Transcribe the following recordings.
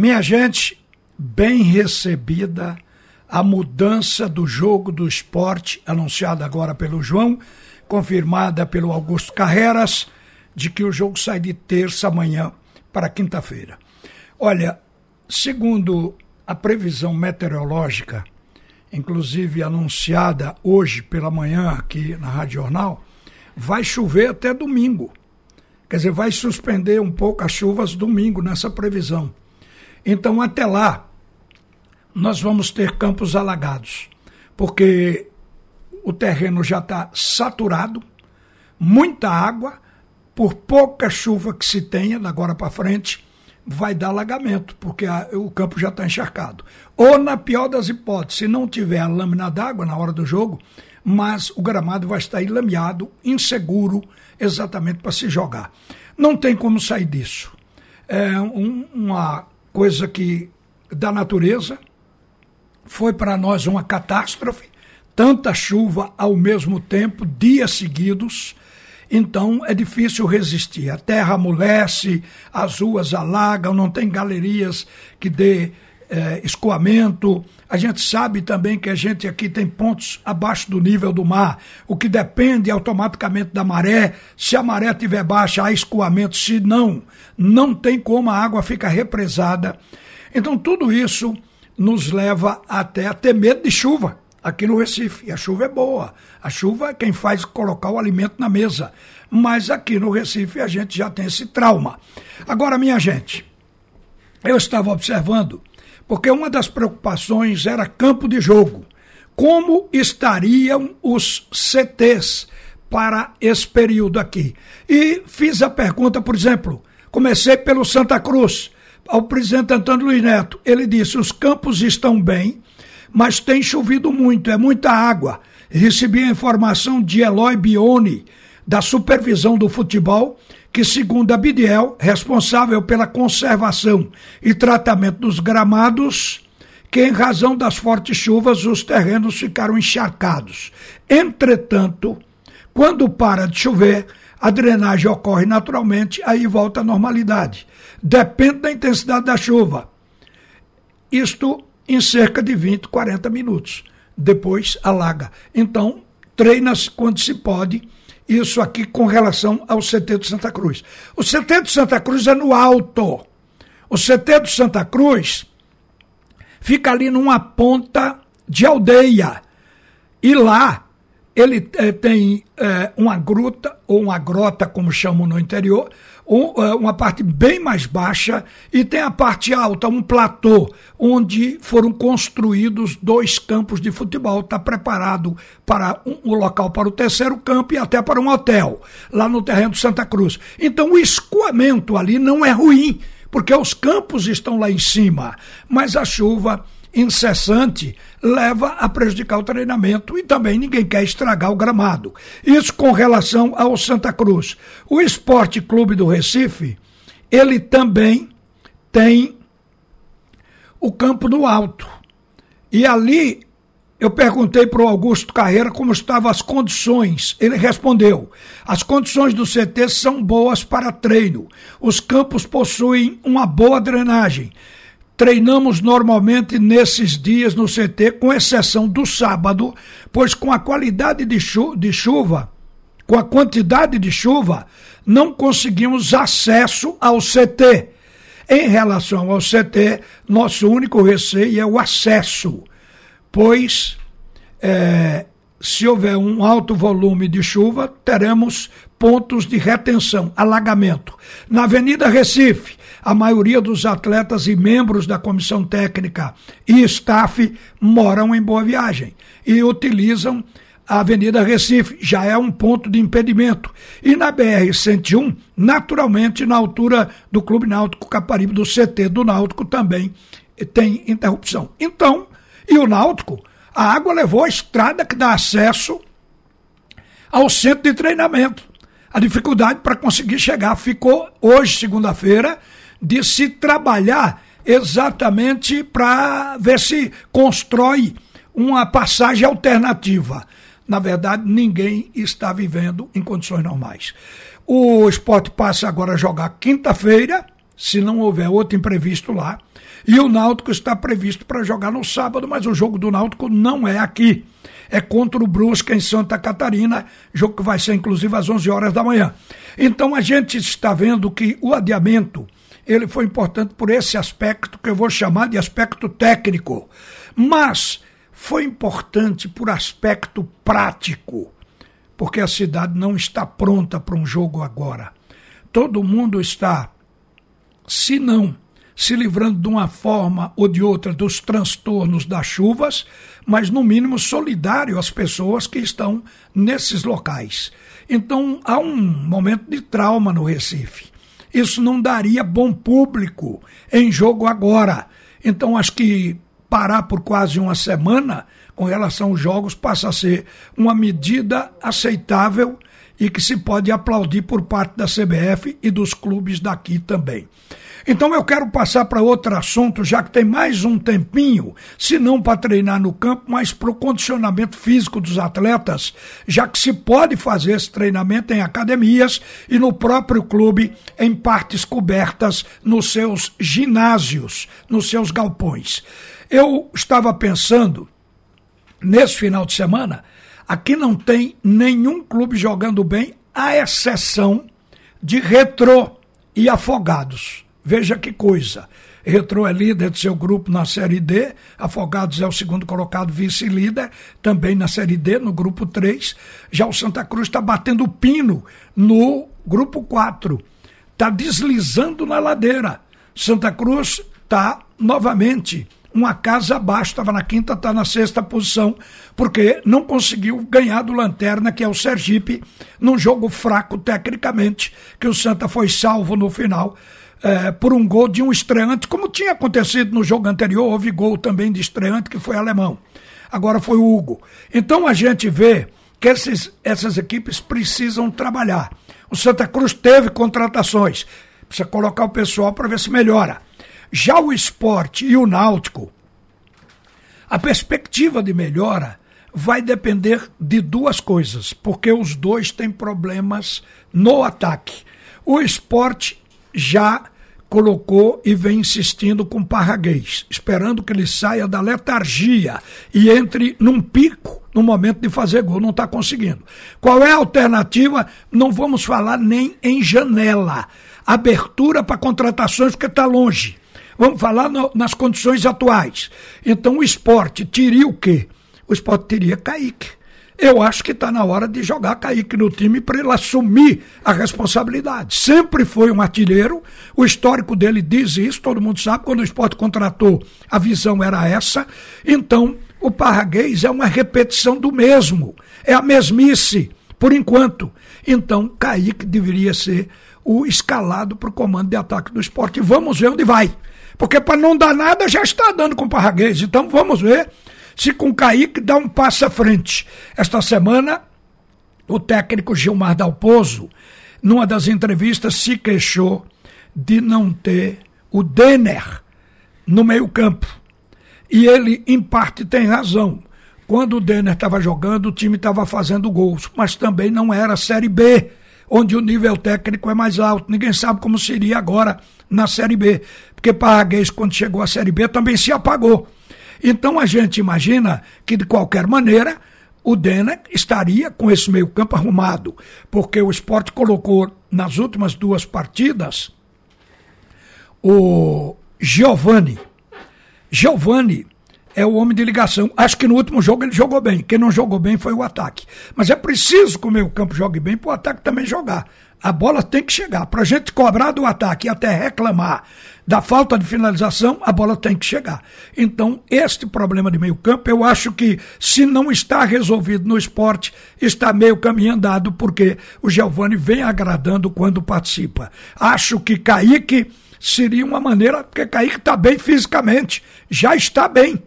Minha gente, bem recebida a mudança do jogo do esporte, anunciada agora pelo João, confirmada pelo Augusto Carreras, de que o jogo sai de terça amanhã para quinta-feira. Olha, segundo a previsão meteorológica, inclusive anunciada hoje pela manhã aqui na Rádio Jornal, vai chover até domingo. Quer dizer, vai suspender um pouco as chuvas domingo nessa previsão. Então, até lá, nós vamos ter campos alagados, porque o terreno já está saturado, muita água, por pouca chuva que se tenha da agora para frente, vai dar alagamento, porque a, o campo já está encharcado. Ou, na pior das hipóteses, se não tiver a lâmina d'água na hora do jogo, mas o gramado vai estar ilameado, inseguro, exatamente para se jogar. Não tem como sair disso. É um, uma coisa que da natureza foi para nós uma catástrofe, tanta chuva ao mesmo tempo, dias seguidos. Então é difícil resistir. A terra amolece, as ruas alagam, não tem galerias que dê é, escoamento. A gente sabe também que a gente aqui tem pontos abaixo do nível do mar, o que depende automaticamente da maré. Se a maré estiver baixa, há escoamento. Se não, não tem como a água ficar represada. Então, tudo isso nos leva até a ter medo de chuva aqui no Recife. E a chuva é boa. A chuva é quem faz colocar o alimento na mesa. Mas aqui no Recife a gente já tem esse trauma. Agora, minha gente, eu estava observando porque uma das preocupações era campo de jogo. Como estariam os CTs para esse período aqui? E fiz a pergunta, por exemplo, comecei pelo Santa Cruz, ao presidente Antônio Luiz Neto. Ele disse: os campos estão bem, mas tem chovido muito, é muita água. Recebi a informação de Eloy Bione, da supervisão do futebol, que, segundo a Bidiel, responsável pela conservação e tratamento dos gramados, que em razão das fortes chuvas os terrenos ficaram encharcados. Entretanto, quando para de chover, a drenagem ocorre naturalmente, aí volta à normalidade. Depende da intensidade da chuva. Isto em cerca de 20, 40 minutos. Depois alaga. Então, treina-se quando se pode isso aqui com relação ao CT do Santa Cruz. O CT do Santa Cruz é no alto. O CT do Santa Cruz fica ali numa ponta de aldeia. E lá ele é, tem é, uma gruta, ou uma grota, como chamam no interior, um, é, uma parte bem mais baixa, e tem a parte alta, um platô, onde foram construídos dois campos de futebol. Está preparado para um, um, local para o terceiro campo e até para um hotel, lá no terreno de Santa Cruz. Então o escoamento ali não é ruim, porque os campos estão lá em cima, mas a chuva incessante leva a prejudicar o treinamento e também ninguém quer estragar o gramado. Isso com relação ao Santa Cruz. O Esporte Clube do Recife, ele também tem o campo no alto. E ali eu perguntei para o Augusto Carreira como estavam as condições. Ele respondeu: as condições do CT são boas para treino. Os campos possuem uma boa drenagem. Treinamos normalmente nesses dias no CT, com exceção do sábado, pois com a qualidade de, chu de chuva, com a quantidade de chuva, não conseguimos acesso ao CT. Em relação ao CT, nosso único receio é o acesso, pois é, se houver um alto volume de chuva, teremos pontos de retenção, alagamento. Na Avenida Recife, a maioria dos atletas e membros da comissão técnica e staff moram em Boa Viagem e utilizam a Avenida Recife, já é um ponto de impedimento. E na BR-101, naturalmente, na altura do Clube Náutico Caparibe, do CT do Náutico, também tem interrupção. Então, e o Náutico, a água levou a estrada que dá acesso ao centro de treinamento. A dificuldade para conseguir chegar ficou hoje, segunda-feira, de se trabalhar exatamente para ver se constrói uma passagem alternativa. Na verdade, ninguém está vivendo em condições normais. O esporte passa agora a jogar quinta-feira, se não houver outro imprevisto lá. E o Náutico está previsto para jogar no sábado, mas o jogo do Náutico não é aqui. É contra o Brusca em Santa Catarina, jogo que vai ser inclusive às 11 horas da manhã. Então a gente está vendo que o adiamento ele foi importante por esse aspecto que eu vou chamar de aspecto técnico, mas foi importante por aspecto prático, porque a cidade não está pronta para um jogo agora. Todo mundo está, se não se livrando de uma forma ou de outra dos transtornos das chuvas, mas no mínimo solidário às pessoas que estão nesses locais. Então há um momento de trauma no Recife. Isso não daria bom público em jogo agora. Então acho que parar por quase uma semana com relação aos jogos passa a ser uma medida aceitável e que se pode aplaudir por parte da CBF e dos clubes daqui também. Então eu quero passar para outro assunto, já que tem mais um tempinho, se não para treinar no campo, mas para o condicionamento físico dos atletas, já que se pode fazer esse treinamento em academias e no próprio clube, em partes cobertas nos seus ginásios, nos seus galpões. Eu estava pensando, nesse final de semana, aqui não tem nenhum clube jogando bem, à exceção de Retrô e Afogados. Veja que coisa. Retrô é líder do seu grupo na Série D, Afogados é o segundo colocado vice-líder, também na Série D, no grupo 3. Já o Santa Cruz está batendo pino no grupo 4. Está deslizando na ladeira. Santa Cruz está novamente uma casa abaixo, estava na quinta, está na sexta posição, porque não conseguiu ganhar do Lanterna, que é o Sergipe, num jogo fraco tecnicamente, que o Santa foi salvo no final é, por um gol de um estreante, como tinha acontecido no jogo anterior, houve gol também de estreante que foi alemão. Agora foi o Hugo. Então a gente vê que esses, essas equipes precisam trabalhar. O Santa Cruz teve contratações, precisa colocar o pessoal para ver se melhora. Já o esporte e o náutico, a perspectiva de melhora vai depender de duas coisas, porque os dois têm problemas no ataque. O esporte já colocou e vem insistindo com Parraguês, esperando que ele saia da letargia e entre num pico no momento de fazer gol. Não está conseguindo. Qual é a alternativa? Não vamos falar nem em janela. Abertura para contratações, porque está longe. Vamos falar no, nas condições atuais. Então o esporte teria o quê? O esporte teria Kaique eu acho que está na hora de jogar Kaique no time para ele assumir a responsabilidade. Sempre foi um artilheiro, o histórico dele diz isso, todo mundo sabe, quando o esporte contratou, a visão era essa. Então, o Parraguês é uma repetição do mesmo, é a mesmice, por enquanto. Então, Kaique deveria ser o escalado para o comando de ataque do esporte. Vamos ver onde vai. Porque para não dar nada já está dando com o Parraguês. Então vamos ver se com Kaique dá um passo à frente. Esta semana, o técnico Gilmar Dalpozo, numa das entrevistas, se queixou de não ter o Denner no meio-campo. E ele, em parte, tem razão. Quando o Denner estava jogando, o time estava fazendo gols, mas também não era Série B, onde o nível técnico é mais alto. Ninguém sabe como seria agora na Série B, porque Parraguês, quando chegou à Série B, também se apagou. Então a gente imagina que, de qualquer maneira, o Dena estaria com esse meio-campo arrumado, porque o esporte colocou nas últimas duas partidas o Giovani. Giovani é o homem de ligação. Acho que no último jogo ele jogou bem. Quem não jogou bem foi o ataque. Mas é preciso que o meio-campo jogue bem para o ataque também jogar. A bola tem que chegar. Para a gente cobrar do ataque e até reclamar da falta de finalização, a bola tem que chegar. Então, este problema de meio-campo, eu acho que, se não está resolvido no esporte, está meio caminho andado, porque o Giovani vem agradando quando participa. Acho que Kaique seria uma maneira, porque Kaique está bem fisicamente, já está bem.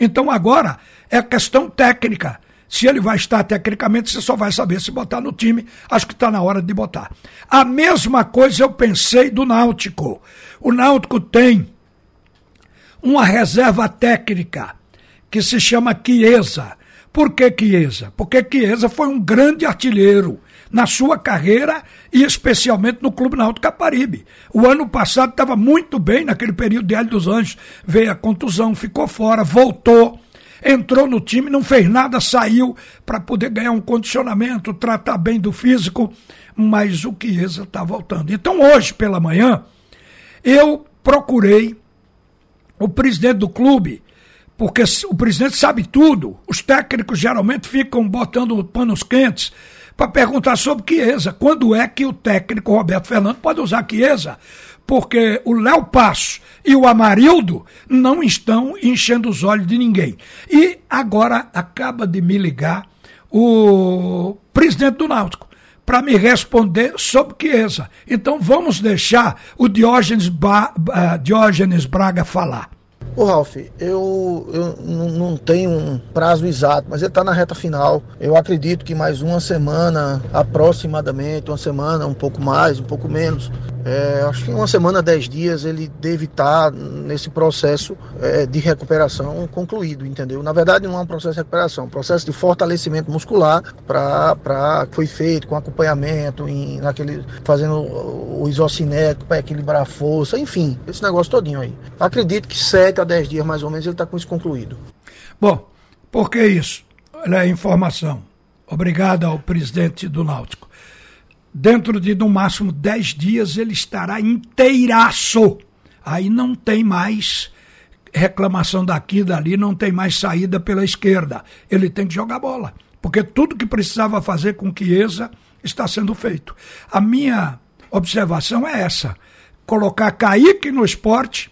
Então, agora é questão técnica se ele vai estar tecnicamente, você só vai saber se botar no time. Acho que está na hora de botar. A mesma coisa eu pensei do Náutico. O Náutico tem uma reserva técnica que se chama Chiesa. Por que Chiesa? Porque Chiesa foi um grande artilheiro na sua carreira e especialmente no Clube Náutico Caparibe. O ano passado estava muito bem naquele período de Hélio dos Anjos, veio a contusão, ficou fora, voltou, entrou no time, não fez nada, saiu para poder ganhar um condicionamento, tratar bem do físico, mas o Chiesa está voltando. Então hoje pela manhã eu procurei o presidente do clube porque o presidente sabe tudo. Os técnicos geralmente ficam botando panos quentes para perguntar sobre Chiesa. Quando é que o técnico Roberto Fernando pode usar Chiesa? Porque o Léo Passo e o Amarildo não estão enchendo os olhos de ninguém. E agora acaba de me ligar o presidente do Náutico para me responder sobre Chiesa. Então vamos deixar o Diógenes, ba uh, Diógenes Braga falar. Ô Ralf, eu, eu não tenho um prazo exato, mas ele está na reta final. Eu acredito que mais uma semana, aproximadamente, uma semana, um pouco mais, um pouco menos, é, acho que uma semana, dez dias, ele deve estar nesse processo é, de recuperação concluído, entendeu? Na verdade, não é um processo de recuperação, é um processo de fortalecimento muscular para que foi feito com acompanhamento, em, naquele, fazendo o isocinético para equilibrar a força, enfim, esse negócio todinho aí. Acredito que sete a dez dias, mais ou menos, ele está com isso concluído. Bom, por que isso? Olha a informação. Obrigado ao presidente do Náutico dentro de no máximo 10 dias ele estará inteiraço. Aí não tem mais reclamação daqui dali, não tem mais saída pela esquerda. Ele tem que jogar bola, porque tudo que precisava fazer com Chiesa está sendo feito. A minha observação é essa: colocar Kaique no esporte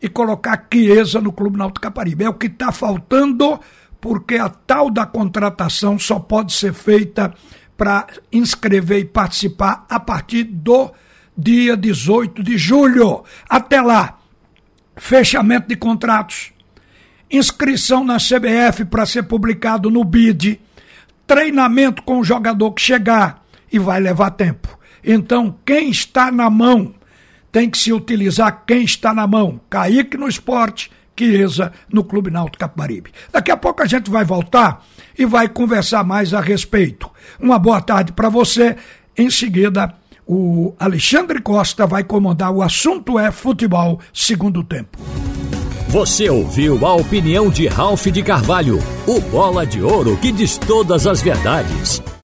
e colocar Chiesa no Clube Náutico Caparibe. É o que está faltando, porque a tal da contratação só pode ser feita para inscrever e participar a partir do dia 18 de julho. Até lá, fechamento de contratos, inscrição na CBF para ser publicado no BID, treinamento com o jogador que chegar e vai levar tempo. Então, quem está na mão tem que se utilizar quem está na mão. Kaique no esporte, Chiesa no Clube Náutico Capibaribe. Daqui a pouco a gente vai voltar e vai conversar mais a respeito. Uma boa tarde para você. Em seguida, o Alexandre Costa vai comandar o assunto é futebol segundo tempo. Você ouviu a opinião de Ralph de Carvalho, o bola de ouro que diz todas as verdades.